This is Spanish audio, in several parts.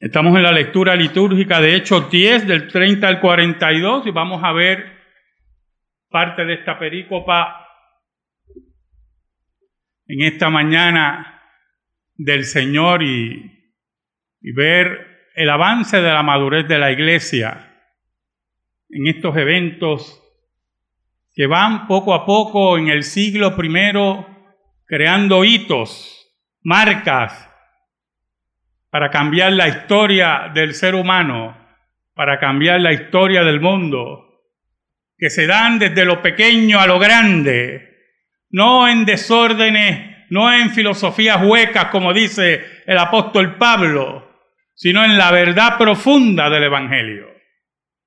Estamos en la lectura litúrgica de Hechos 10, del 30 al 42, y vamos a ver parte de esta perícopa en esta mañana del Señor y, y ver el avance de la madurez de la iglesia en estos eventos que van poco a poco en el siglo primero creando hitos, marcas, para cambiar la historia del ser humano, para cambiar la historia del mundo, que se dan desde lo pequeño a lo grande, no en desórdenes, no en filosofías huecas, como dice el apóstol Pablo, sino en la verdad profunda del Evangelio.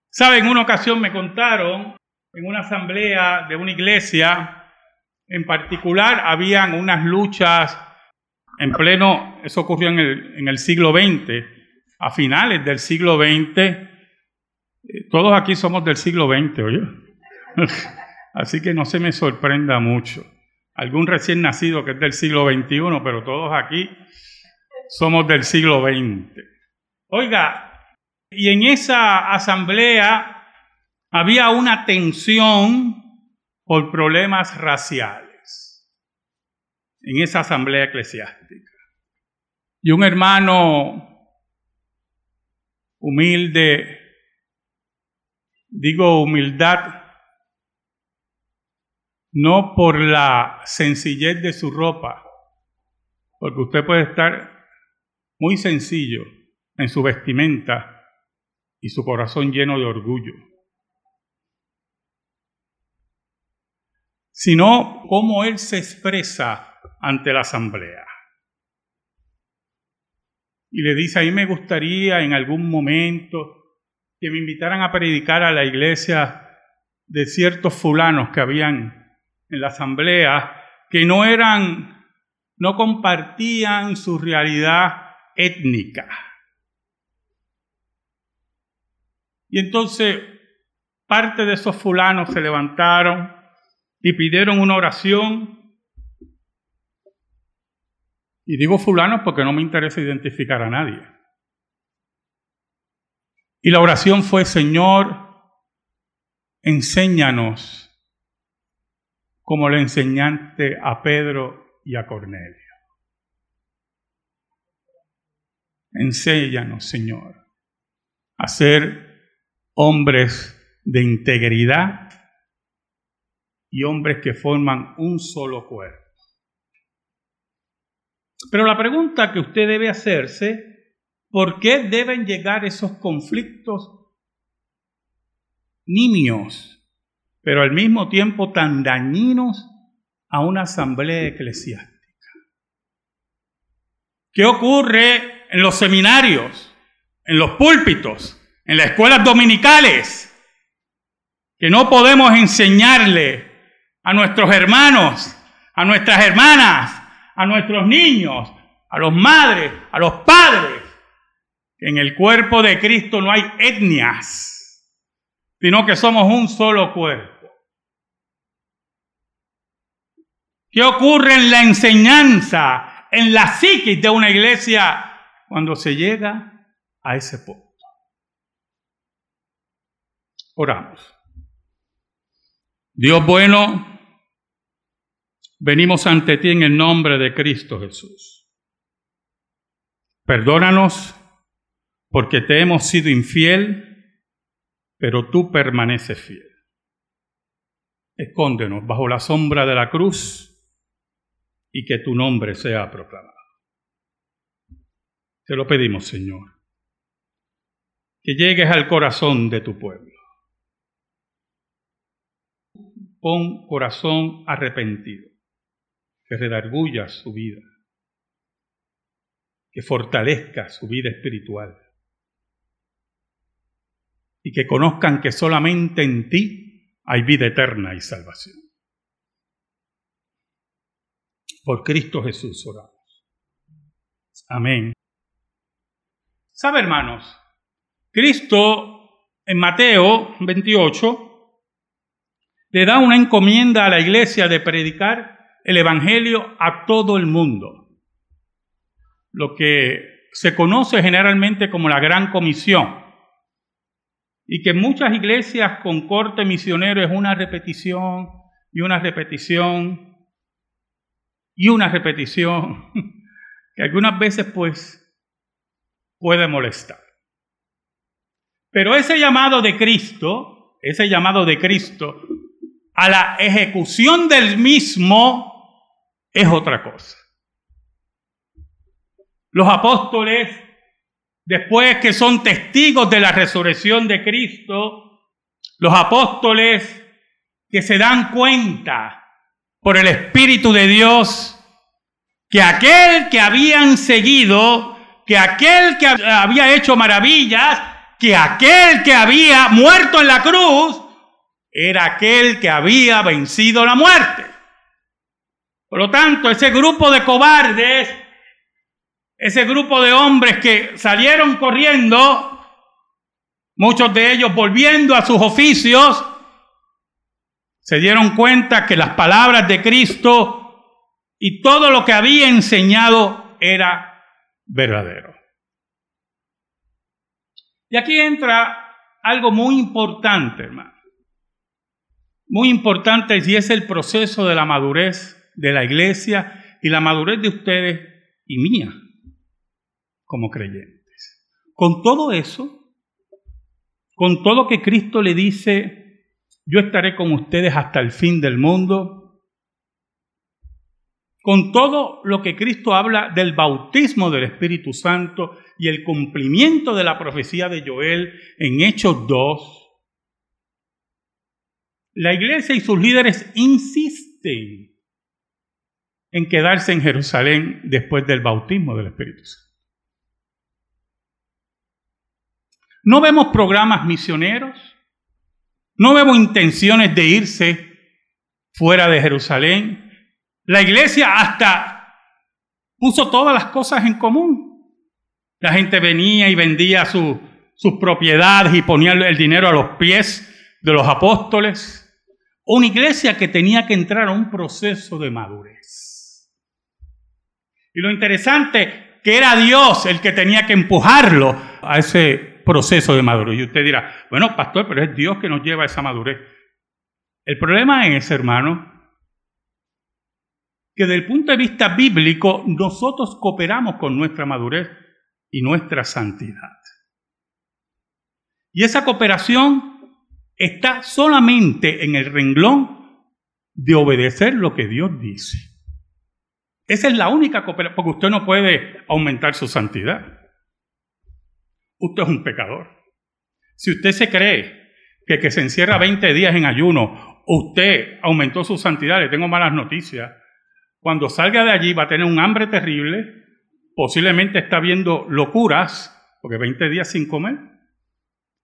¿Saben? En una ocasión me contaron, en una asamblea de una iglesia, en particular, habían unas luchas en pleno, eso ocurrió en el, en el siglo XX, a finales del siglo XX, eh, todos aquí somos del siglo XX, oye. Así que no se me sorprenda mucho. Algún recién nacido que es del siglo XXI, pero todos aquí somos del siglo XX. Oiga, y en esa asamblea había una tensión por problemas raciales en esa asamblea eclesiástica. Y un hermano humilde, digo humildad, no por la sencillez de su ropa, porque usted puede estar muy sencillo en su vestimenta y su corazón lleno de orgullo, sino cómo él se expresa ante la asamblea. Y le dice, a mí me gustaría en algún momento que me invitaran a predicar a la iglesia de ciertos fulanos que habían en la asamblea, que no eran, no compartían su realidad étnica. Y entonces parte de esos fulanos se levantaron y pidieron una oración y digo fulano porque no me interesa identificar a nadie. Y la oración fue, Señor, enséñanos como le enseñaste a Pedro y a Cornelio. Enséñanos, Señor, a ser hombres de integridad y hombres que forman un solo cuerpo. Pero la pregunta que usted debe hacerse, ¿por qué deben llegar esos conflictos nimios, pero al mismo tiempo tan dañinos a una asamblea eclesiástica? ¿Qué ocurre en los seminarios, en los púlpitos, en las escuelas dominicales? Que no podemos enseñarle a nuestros hermanos, a nuestras hermanas, a nuestros niños, a los madres, a los padres, en el cuerpo de Cristo no hay etnias, sino que somos un solo cuerpo. ¿Qué ocurre en la enseñanza, en la psiquis de una iglesia cuando se llega a ese punto? Oramos. Dios bueno, venimos ante ti en el nombre de Cristo Jesús. Perdónanos porque te hemos sido infiel, pero tú permaneces fiel. Escóndenos bajo la sombra de la cruz y que tu nombre sea proclamado. Te lo pedimos, Señor, que llegues al corazón de tu pueblo. Pon corazón arrepentido que redarguya su vida, que fortalezca su vida espiritual y que conozcan que solamente en ti hay vida eterna y salvación. Por Cristo Jesús oramos. Amén. ¿Sabe, hermanos? Cristo en Mateo 28 le da una encomienda a la iglesia de predicar el Evangelio a todo el mundo. Lo que se conoce generalmente como la Gran Comisión y que muchas iglesias con corte misionero es una repetición y una repetición y una repetición que algunas veces pues puede molestar. Pero ese llamado de Cristo, ese llamado de Cristo a la ejecución del mismo es otra cosa. Los apóstoles, después que son testigos de la resurrección de Cristo, los apóstoles que se dan cuenta por el Espíritu de Dios que aquel que habían seguido, que aquel que había hecho maravillas, que aquel que había muerto en la cruz, era aquel que había vencido la muerte. Por lo tanto, ese grupo de cobardes, ese grupo de hombres que salieron corriendo, muchos de ellos volviendo a sus oficios, se dieron cuenta que las palabras de Cristo y todo lo que había enseñado era verdadero. Y aquí entra algo muy importante, hermano. Muy importante y es el proceso de la madurez de la iglesia y la madurez de ustedes y mía como creyentes. Con todo eso, con todo que Cristo le dice, yo estaré con ustedes hasta el fin del mundo, con todo lo que Cristo habla del bautismo del Espíritu Santo y el cumplimiento de la profecía de Joel en Hechos 2, la iglesia y sus líderes insisten en quedarse en Jerusalén después del bautismo del Espíritu Santo. No vemos programas misioneros, no vemos intenciones de irse fuera de Jerusalén. La iglesia hasta puso todas las cosas en común. La gente venía y vendía sus propiedades y ponía el dinero a los pies de los apóstoles. Una iglesia que tenía que entrar a un proceso de madurez. Y lo interesante que era Dios el que tenía que empujarlo a ese proceso de madurez. Y usted dirá, bueno, pastor, pero es Dios que nos lleva a esa madurez. El problema es, hermano, que desde el punto de vista bíblico nosotros cooperamos con nuestra madurez y nuestra santidad. Y esa cooperación está solamente en el renglón de obedecer lo que Dios dice. Esa es la única cooperación, porque usted no puede aumentar su santidad. Usted es un pecador. Si usted se cree que se encierra 20 días en ayuno, usted aumentó su santidad, le tengo malas noticias. Cuando salga de allí va a tener un hambre terrible, posiblemente está viendo locuras, porque 20 días sin comer,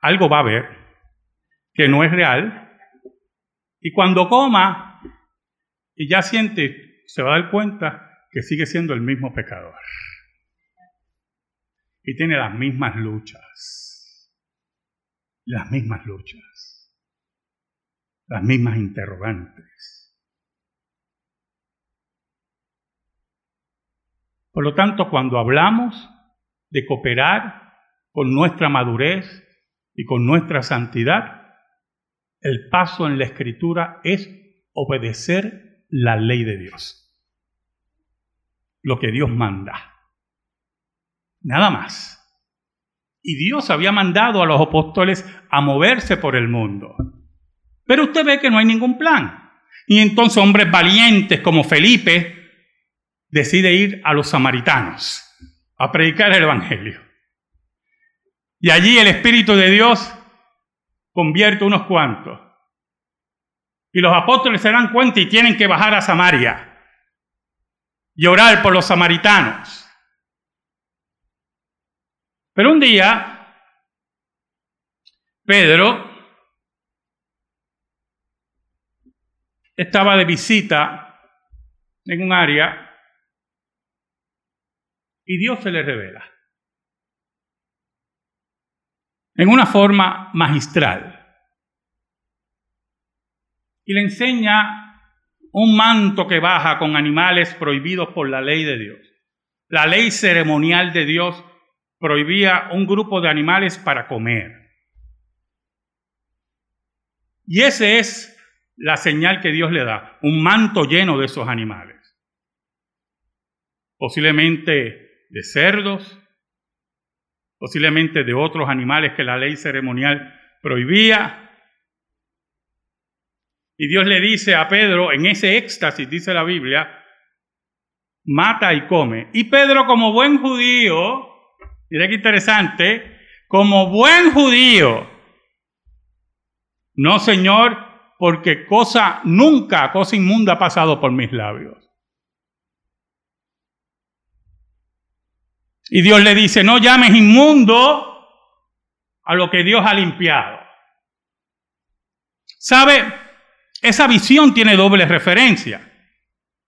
algo va a ver que no es real. Y cuando coma y ya siente, se va a dar cuenta que sigue siendo el mismo pecador. Y tiene las mismas luchas, las mismas luchas, las mismas interrogantes. Por lo tanto, cuando hablamos de cooperar con nuestra madurez y con nuestra santidad, el paso en la escritura es obedecer la ley de Dios. Lo que Dios manda. Nada más. Y Dios había mandado a los apóstoles a moverse por el mundo. Pero usted ve que no hay ningún plan. Y entonces hombres valientes como Felipe decide ir a los samaritanos a predicar el Evangelio. Y allí el Espíritu de Dios convierte unos cuantos. Y los apóstoles se dan cuenta y tienen que bajar a Samaria y orar por los samaritanos. Pero un día, Pedro estaba de visita en un área y Dios se le revela. En una forma magistral. Y le enseña un manto que baja con animales prohibidos por la ley de Dios. La ley ceremonial de Dios prohibía un grupo de animales para comer. Y esa es la señal que Dios le da, un manto lleno de esos animales. Posiblemente de cerdos, posiblemente de otros animales que la ley ceremonial prohibía. Y Dios le dice a Pedro, en ese éxtasis, dice la Biblia, mata y come. Y Pedro, como buen judío, mira qué interesante, como buen judío, no Señor, porque cosa nunca, cosa inmunda ha pasado por mis labios. Y Dios le dice, no llames inmundo a lo que Dios ha limpiado. ¿Sabe? Esa visión tiene doble referencia.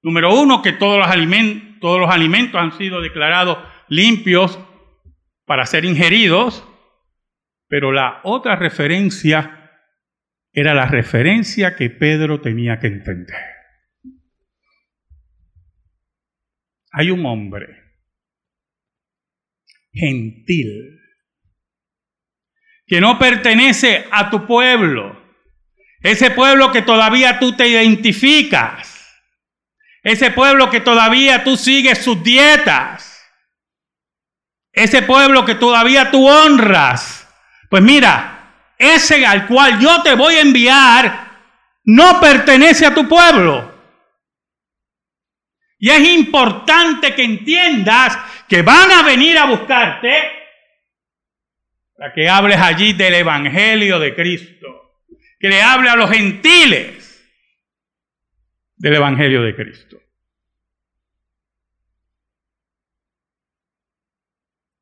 Número uno, que todos los, alimentos, todos los alimentos han sido declarados limpios para ser ingeridos, pero la otra referencia era la referencia que Pedro tenía que entender. Hay un hombre gentil que no pertenece a tu pueblo, ese pueblo que todavía tú te identificas, ese pueblo que todavía tú sigues sus dietas, ese pueblo que todavía tú honras, pues mira, ese al cual yo te voy a enviar no pertenece a tu pueblo. Y es importante que entiendas que van a venir a buscarte para que hables allí del Evangelio de Cristo, que le hable a los gentiles del Evangelio de Cristo.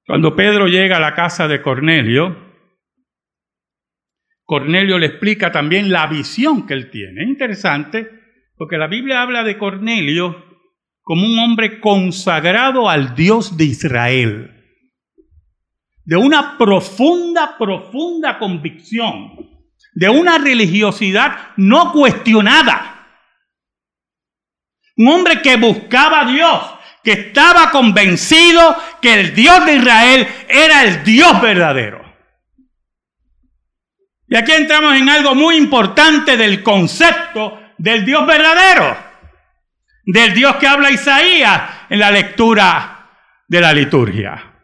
Cuando Pedro llega a la casa de Cornelio, Cornelio le explica también la visión que él tiene. Es interesante porque la Biblia habla de Cornelio como un hombre consagrado al Dios de Israel de una profunda, profunda convicción, de una religiosidad no cuestionada. Un hombre que buscaba a Dios, que estaba convencido que el Dios de Israel era el Dios verdadero. Y aquí entramos en algo muy importante del concepto del Dios verdadero, del Dios que habla Isaías en la lectura de la liturgia.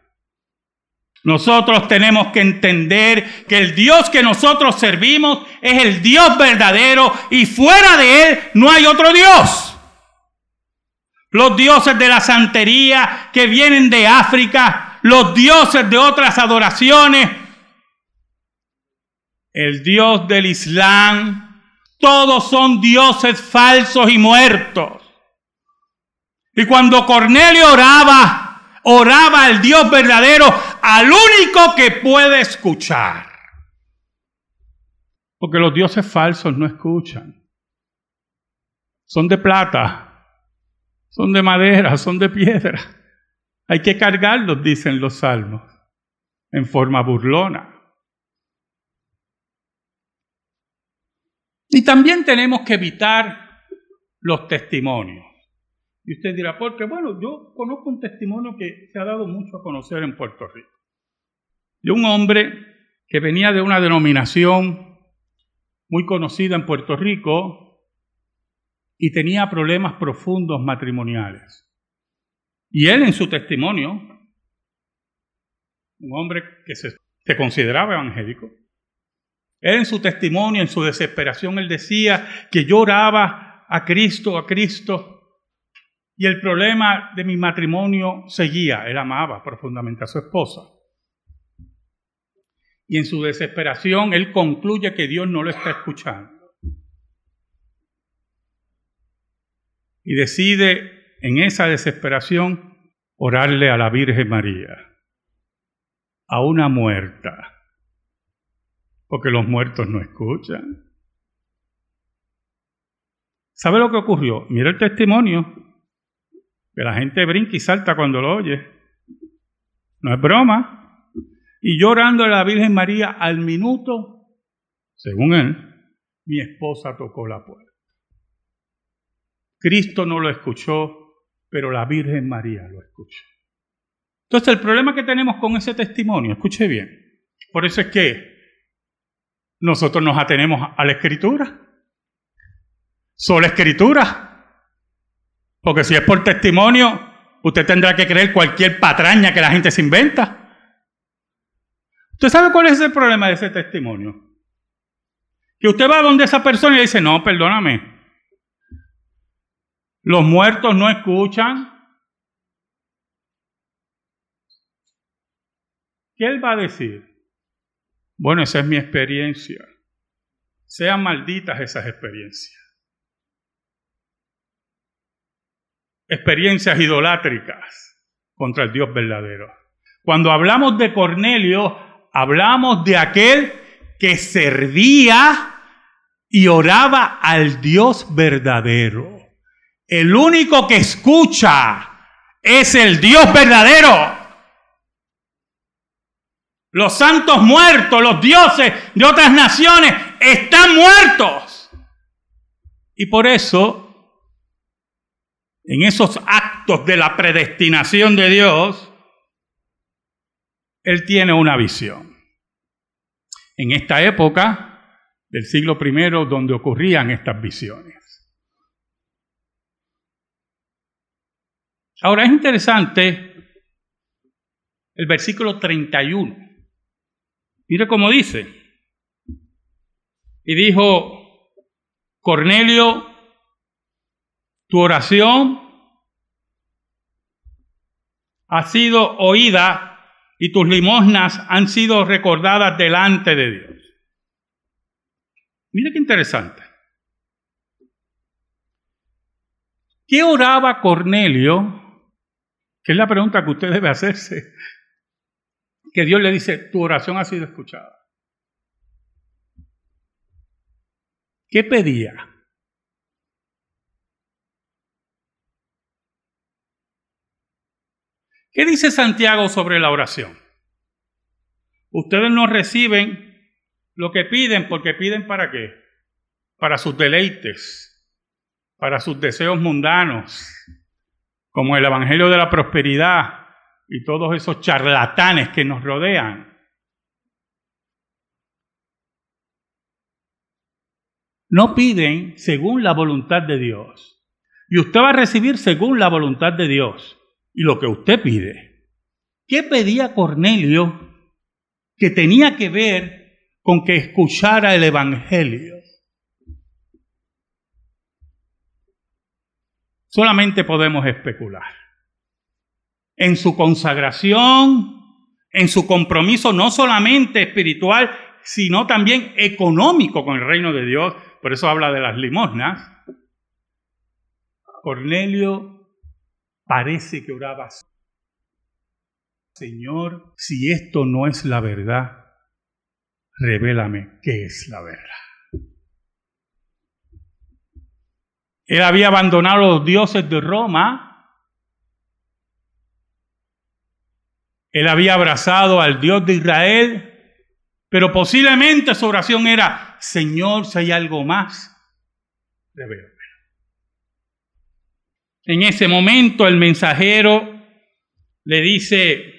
Nosotros tenemos que entender que el Dios que nosotros servimos es el Dios verdadero y fuera de Él no hay otro Dios. Los dioses de la santería que vienen de África, los dioses de otras adoraciones, el Dios del Islam, todos son dioses falsos y muertos. Y cuando Cornelio oraba, oraba al Dios verdadero, al único que puede escuchar. Porque los dioses falsos no escuchan. Son de plata, son de madera, son de piedra. Hay que cargarlos, dicen los salmos, en forma burlona. Y también tenemos que evitar los testimonios. Y usted dirá, porque bueno, yo conozco un testimonio que se ha dado mucho a conocer en Puerto Rico. De un hombre que venía de una denominación muy conocida en Puerto Rico y tenía problemas profundos matrimoniales. Y él en su testimonio, un hombre que se, consideraba evangélico, él en su testimonio, en su desesperación, él decía que lloraba a Cristo, a Cristo, y el problema de mi matrimonio seguía. Él amaba profundamente a su esposa. Y en su desesperación, él concluye que Dios no lo está escuchando. Y decide en esa desesperación orarle a la Virgen María, a una muerta, porque los muertos no escuchan. ¿Sabe lo que ocurrió? Mira el testimonio que la gente brinca y salta cuando lo oye. No es broma. Y llorando a la Virgen María al minuto, según él, mi esposa tocó la puerta. Cristo no lo escuchó, pero la Virgen María lo escuchó. Entonces el problema que tenemos con ese testimonio, escuche bien, por eso es que nosotros nos atenemos a la escritura. Solo escritura. Porque si es por testimonio, usted tendrá que creer cualquier patraña que la gente se inventa. ¿Usted sabe cuál es el problema de ese testimonio? Que usted va donde esa persona y dice, no, perdóname. Los muertos no escuchan. ¿Qué él va a decir? Bueno, esa es mi experiencia. Sean malditas esas experiencias. Experiencias idolátricas contra el Dios verdadero. Cuando hablamos de Cornelio, hablamos de aquel que servía y oraba al Dios verdadero. El único que escucha es el Dios verdadero. Los santos muertos, los dioses de otras naciones están muertos. Y por eso, en esos actos de la predestinación de Dios, Él tiene una visión. En esta época del siglo I, donde ocurrían estas visiones. Ahora es interesante el versículo 31. Mire cómo dice. Y dijo, Cornelio, tu oración ha sido oída y tus limosnas han sido recordadas delante de Dios. Mire qué interesante. ¿Qué oraba Cornelio? Que es la pregunta que usted debe hacerse que Dios le dice, tu oración ha sido escuchada. ¿Qué pedía? ¿Qué dice Santiago sobre la oración? Ustedes no reciben lo que piden porque piden para qué? Para sus deleites, para sus deseos mundanos, como el Evangelio de la Prosperidad, y todos esos charlatanes que nos rodean. No piden según la voluntad de Dios. Y usted va a recibir según la voluntad de Dios y lo que usted pide. ¿Qué pedía Cornelio que tenía que ver con que escuchara el Evangelio? Solamente podemos especular en su consagración, en su compromiso no solamente espiritual, sino también económico con el reino de Dios. Por eso habla de las limosnas. Cornelio parece que oraba. Señor, si esto no es la verdad, revélame qué es la verdad. Él había abandonado a los dioses de Roma Él había abrazado al Dios de Israel, pero posiblemente su oración era, Señor, si hay algo más, revélame. En ese momento el mensajero le dice,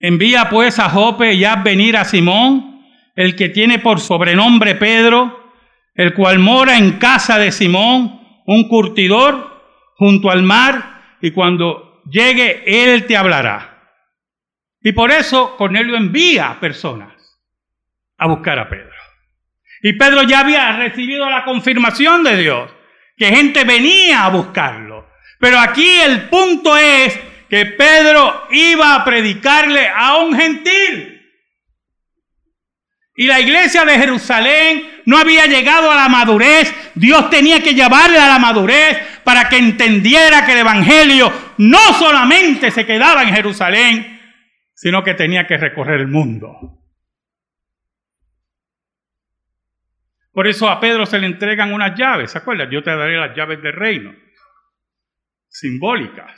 envía pues a Jope y haz venir a Simón, el que tiene por sobrenombre Pedro, el cual mora en casa de Simón, un curtidor, junto al mar, y cuando llegue él te hablará. Y por eso Cornelio envía personas a buscar a Pedro. Y Pedro ya había recibido la confirmación de Dios, que gente venía a buscarlo. Pero aquí el punto es que Pedro iba a predicarle a un gentil. Y la iglesia de Jerusalén no había llegado a la madurez. Dios tenía que llevarle a la madurez para que entendiera que el Evangelio no solamente se quedaba en Jerusalén, sino que tenía que recorrer el mundo. Por eso a Pedro se le entregan unas llaves, ¿se acuerdan? Yo te daré las llaves del reino, simbólicas.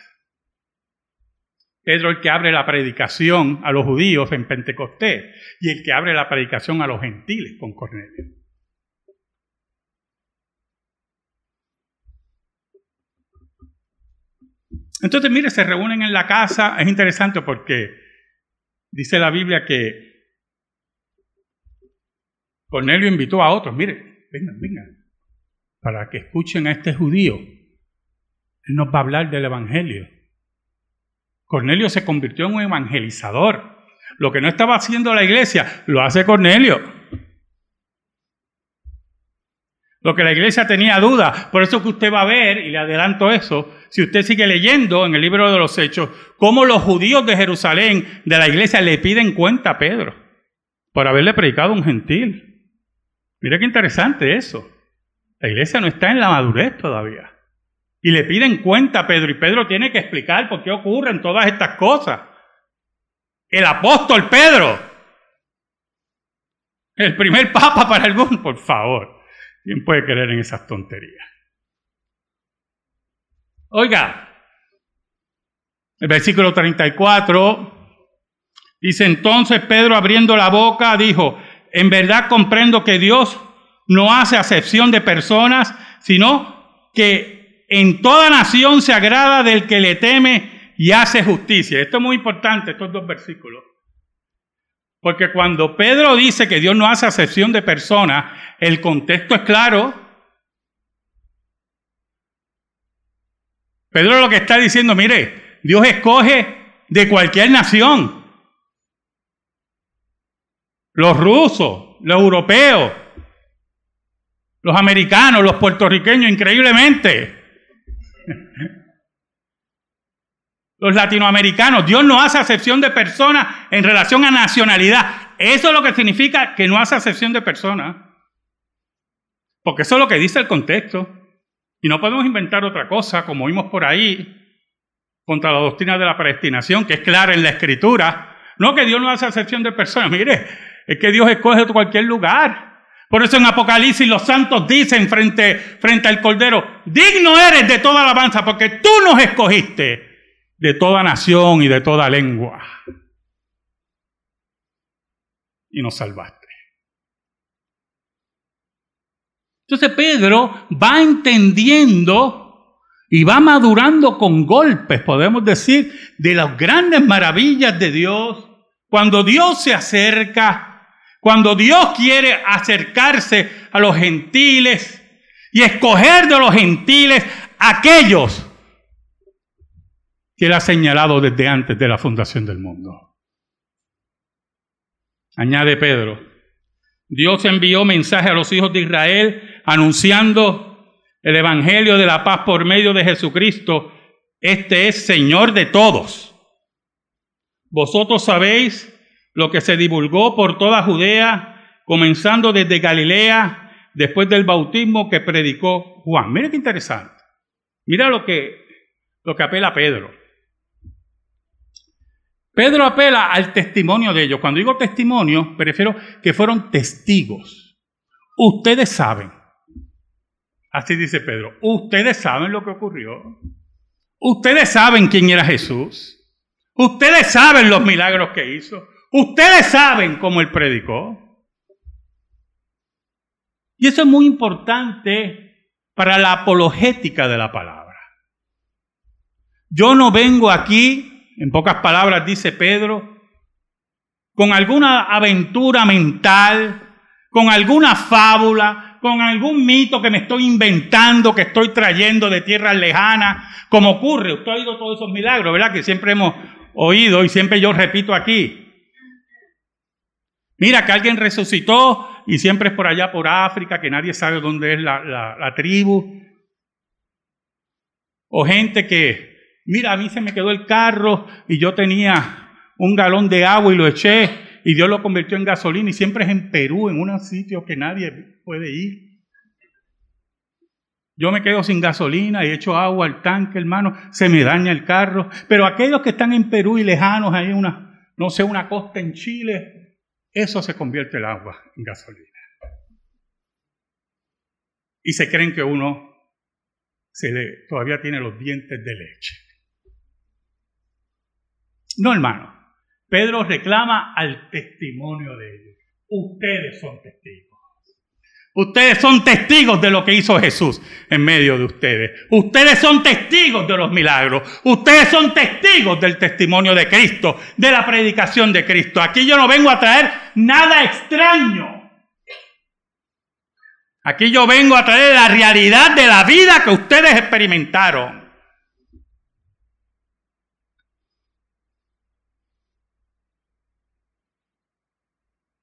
Pedro el que abre la predicación a los judíos en Pentecostés y el que abre la predicación a los gentiles con Cornelio. Entonces, mire, se reúnen en la casa. Es interesante porque dice la Biblia que Cornelio invitó a otros. Mire, vengan, vengan, para que escuchen a este judío. Él nos va a hablar del Evangelio. Cornelio se convirtió en un evangelizador. Lo que no estaba haciendo la iglesia, lo hace Cornelio. Lo que la iglesia tenía duda. Por eso que usted va a ver, y le adelanto eso, si usted sigue leyendo en el libro de los Hechos, cómo los judíos de Jerusalén, de la iglesia, le piden cuenta a Pedro por haberle predicado a un gentil. Mira qué interesante eso. La iglesia no está en la madurez todavía. Y le piden cuenta a Pedro, y Pedro tiene que explicar por qué ocurren todas estas cosas. El apóstol Pedro, el primer papa para algún, por favor. ¿Quién puede creer en esas tonterías? Oiga, el versículo 34 dice entonces Pedro abriendo la boca dijo, en verdad comprendo que Dios no hace acepción de personas, sino que en toda nación se agrada del que le teme y hace justicia. Esto es muy importante, estos dos versículos. Porque cuando Pedro dice que Dios no hace acepción de personas, el contexto es claro. Pedro lo que está diciendo, mire, Dios escoge de cualquier nación. Los rusos, los europeos, los americanos, los puertorriqueños, increíblemente. Los latinoamericanos, Dios no hace acepción de personas en relación a nacionalidad. Eso es lo que significa que no hace acepción de personas. Porque eso es lo que dice el contexto. Y no podemos inventar otra cosa, como vimos por ahí, contra la doctrina de la predestinación, que es clara en la escritura. No que Dios no hace acepción de personas. Mire, es que Dios escoge cualquier lugar. Por eso en Apocalipsis los santos dicen frente, frente al Cordero, digno eres de toda alabanza porque tú nos escogiste de toda nación y de toda lengua. Y nos salvaste. Entonces Pedro va entendiendo y va madurando con golpes, podemos decir, de las grandes maravillas de Dios. Cuando Dios se acerca, cuando Dios quiere acercarse a los gentiles y escoger de los gentiles aquellos que Él ha señalado desde antes de la fundación del mundo. Añade Pedro, Dios envió mensaje a los hijos de Israel anunciando el Evangelio de la paz por medio de Jesucristo. Este es Señor de todos. Vosotros sabéis lo que se divulgó por toda Judea, comenzando desde Galilea, después del bautismo que predicó Juan. Mira qué interesante. Mira lo que, lo que apela Pedro. Pedro apela al testimonio de ellos. Cuando digo testimonio, prefiero que fueron testigos. Ustedes saben. Así dice Pedro. Ustedes saben lo que ocurrió. Ustedes saben quién era Jesús. Ustedes saben los milagros que hizo. Ustedes saben cómo él predicó. Y eso es muy importante para la apologética de la palabra. Yo no vengo aquí en pocas palabras dice Pedro, con alguna aventura mental, con alguna fábula, con algún mito que me estoy inventando, que estoy trayendo de tierras lejanas, como ocurre. Usted ha oído todos esos milagros, ¿verdad? Que siempre hemos oído y siempre yo repito aquí. Mira que alguien resucitó y siempre es por allá, por África, que nadie sabe dónde es la, la tribu. O gente que mira, a mí se me quedó el carro y yo tenía un galón de agua y lo eché y Dios lo convirtió en gasolina y siempre es en Perú, en un sitio que nadie puede ir. Yo me quedo sin gasolina y echo agua al tanque, hermano, se me daña el carro. Pero aquellos que están en Perú y lejanos, hay una, no sé, una costa en Chile, eso se convierte el agua en gasolina. Y se creen que uno todavía tiene los dientes de leche. No, hermano. Pedro reclama al testimonio de ellos. Ustedes son testigos. Ustedes son testigos de lo que hizo Jesús en medio de ustedes. Ustedes son testigos de los milagros. Ustedes son testigos del testimonio de Cristo, de la predicación de Cristo. Aquí yo no vengo a traer nada extraño. Aquí yo vengo a traer la realidad de la vida que ustedes experimentaron.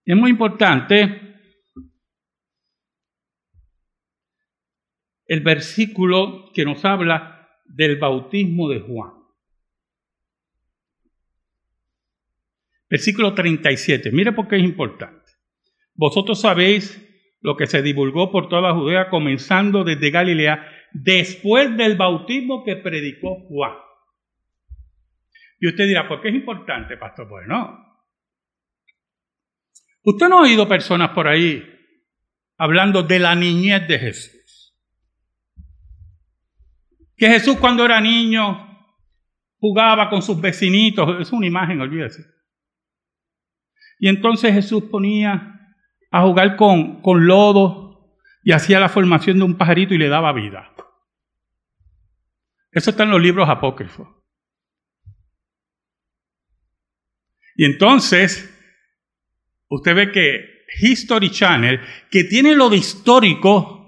Es muy importante el versículo que nos habla del bautismo de Juan. Versículo 37. Mire por qué es importante. Vosotros sabéis lo que se divulgó por toda la Judea, comenzando desde Galilea, después del bautismo que predicó Juan. Y usted dirá, ¿por qué es importante, pastor? Bueno, usted no ha oído personas por ahí hablando de la niñez de Jesús que Jesús cuando era niño jugaba con sus vecinitos, es una imagen, olvídese. Y entonces Jesús ponía a jugar con, con lodo y hacía la formación de un pajarito y le daba vida. Eso está en los libros apócrifos. Y entonces, usted ve que History Channel, que tiene lo de histórico,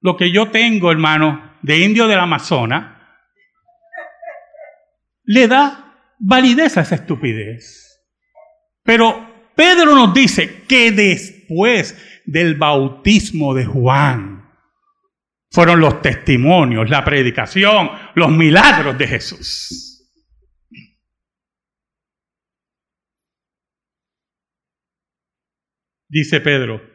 lo que yo tengo, hermano, de indio del Amazonas, le da validez a esa estupidez. Pero Pedro nos dice que después del bautismo de Juan fueron los testimonios, la predicación, los milagros de Jesús. Dice Pedro,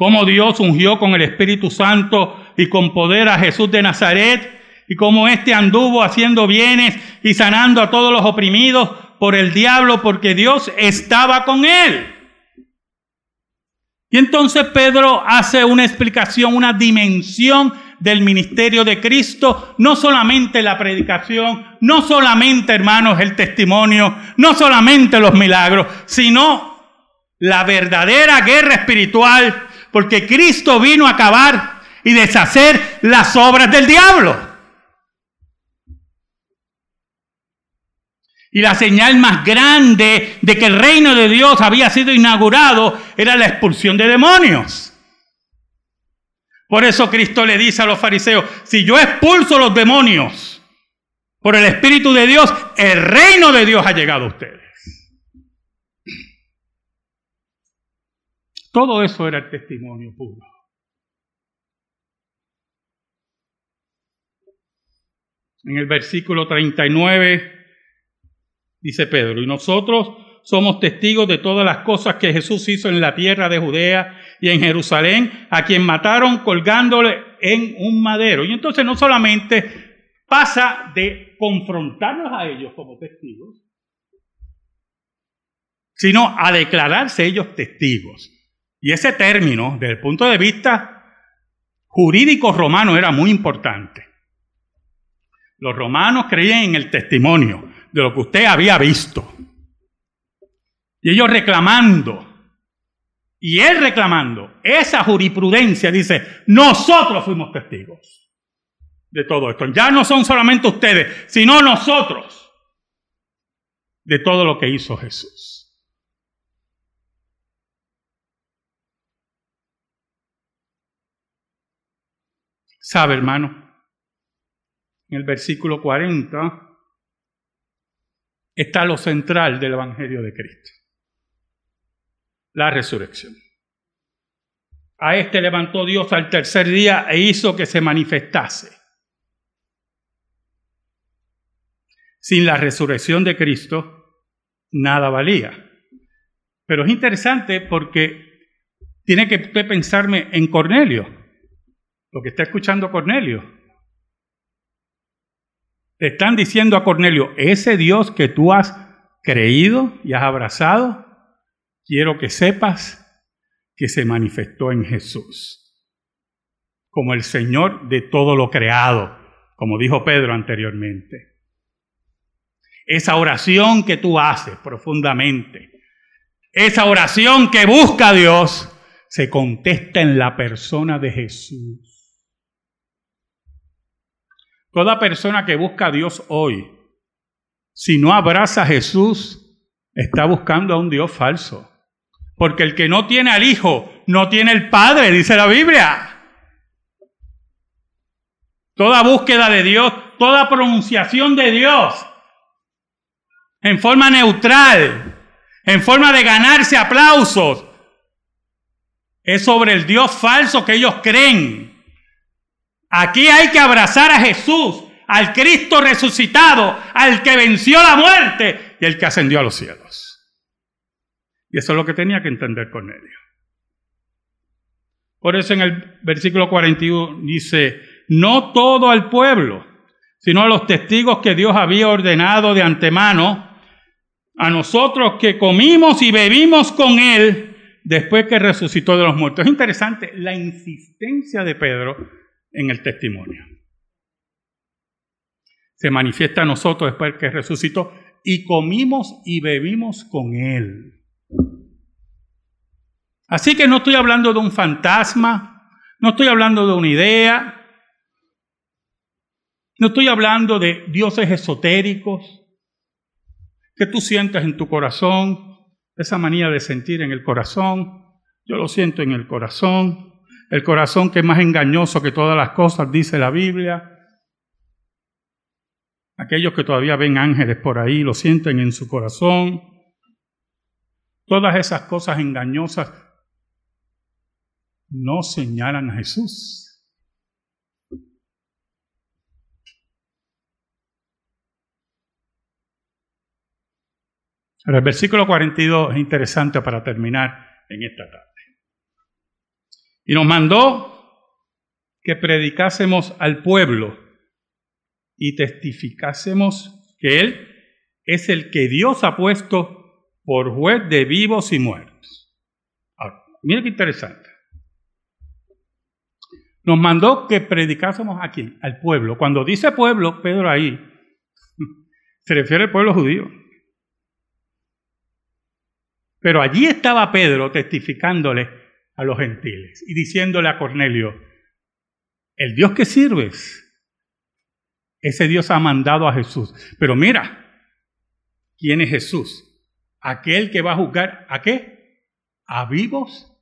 cómo Dios ungió con el Espíritu Santo y con poder a Jesús de Nazaret, y cómo éste anduvo haciendo bienes y sanando a todos los oprimidos por el diablo, porque Dios estaba con él. Y entonces Pedro hace una explicación, una dimensión del ministerio de Cristo, no solamente la predicación, no solamente, hermanos, el testimonio, no solamente los milagros, sino la verdadera guerra espiritual porque Cristo vino a acabar y deshacer las obras del diablo. Y la señal más grande de que el reino de Dios había sido inaugurado era la expulsión de demonios. Por eso Cristo le dice a los fariseos, si yo expulso los demonios por el Espíritu de Dios, el reino de Dios ha llegado a ustedes. Todo eso era el testimonio puro. En el versículo 39 dice Pedro, y nosotros somos testigos de todas las cosas que Jesús hizo en la tierra de Judea y en Jerusalén, a quien mataron colgándole en un madero. Y entonces no solamente pasa de confrontarlos a ellos como testigos, sino a declararse ellos testigos. Y ese término, desde el punto de vista jurídico romano, era muy importante. Los romanos creían en el testimonio de lo que usted había visto. Y ellos reclamando, y él reclamando, esa jurisprudencia dice, nosotros fuimos testigos de todo esto. Ya no son solamente ustedes, sino nosotros de todo lo que hizo Jesús. ¿Sabe, hermano? En el versículo 40 está lo central del Evangelio de Cristo. La resurrección. A este levantó Dios al tercer día e hizo que se manifestase. Sin la resurrección de Cristo, nada valía. Pero es interesante porque tiene que usted pensarme en Cornelio lo que está escuchando Cornelio. Le están diciendo a Cornelio, ese Dios que tú has creído y has abrazado, quiero que sepas que se manifestó en Jesús como el Señor de todo lo creado, como dijo Pedro anteriormente. Esa oración que tú haces profundamente, esa oración que busca a Dios, se contesta en la persona de Jesús. Toda persona que busca a Dios hoy, si no abraza a Jesús, está buscando a un Dios falso. Porque el que no tiene al Hijo, no tiene el Padre, dice la Biblia. Toda búsqueda de Dios, toda pronunciación de Dios, en forma neutral, en forma de ganarse aplausos, es sobre el Dios falso que ellos creen. Aquí hay que abrazar a Jesús, al Cristo resucitado, al que venció la muerte y el que ascendió a los cielos. Y eso es lo que tenía que entender Cornelio. Por eso en el versículo 41 dice, no todo al pueblo, sino a los testigos que Dios había ordenado de antemano, a nosotros que comimos y bebimos con Él después que resucitó de los muertos. Es interesante la insistencia de Pedro en el testimonio. Se manifiesta a nosotros después que resucitó y comimos y bebimos con Él. Así que no estoy hablando de un fantasma, no estoy hablando de una idea, no estoy hablando de dioses esotéricos que tú sientas en tu corazón, esa manía de sentir en el corazón. Yo lo siento en el corazón, el corazón que es más engañoso que todas las cosas, dice la Biblia. Aquellos que todavía ven ángeles por ahí lo sienten en su corazón. Todas esas cosas engañosas no señalan a Jesús. el versículo 42 es interesante para terminar en esta tarde. Y nos mandó que predicásemos al pueblo y testificásemos que Él es el que Dios ha puesto por juez de vivos y muertos. Ahora, mira qué interesante. Nos mandó que predicásemos a quién? Al pueblo. Cuando dice pueblo, Pedro ahí, se refiere al pueblo judío. Pero allí estaba Pedro testificándole a los gentiles y diciéndole a Cornelio, el Dios que sirves, ese Dios ha mandado a Jesús. Pero mira, ¿quién es Jesús? Aquel que va a juzgar a qué? A vivos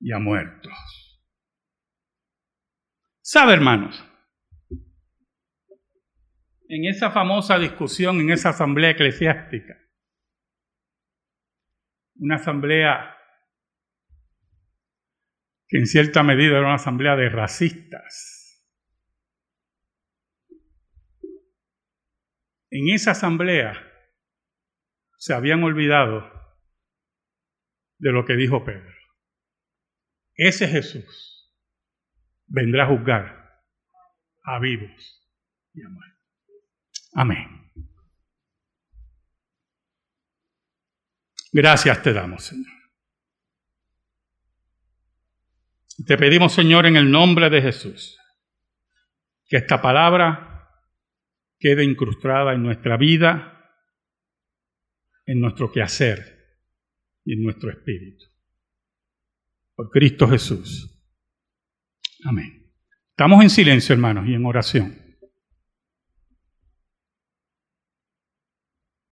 y a muertos. ¿Sabe, hermanos? En esa famosa discusión, en esa asamblea eclesiástica, una asamblea que en cierta medida era una asamblea de racistas. En esa asamblea se habían olvidado de lo que dijo Pedro. Ese Jesús vendrá a juzgar a vivos y a muertos. Amén. Gracias te damos, Señor. Te pedimos, Señor, en el nombre de Jesús, que esta palabra quede incrustada en nuestra vida, en nuestro quehacer y en nuestro espíritu. Por Cristo Jesús. Amén. Estamos en silencio, hermanos, y en oración.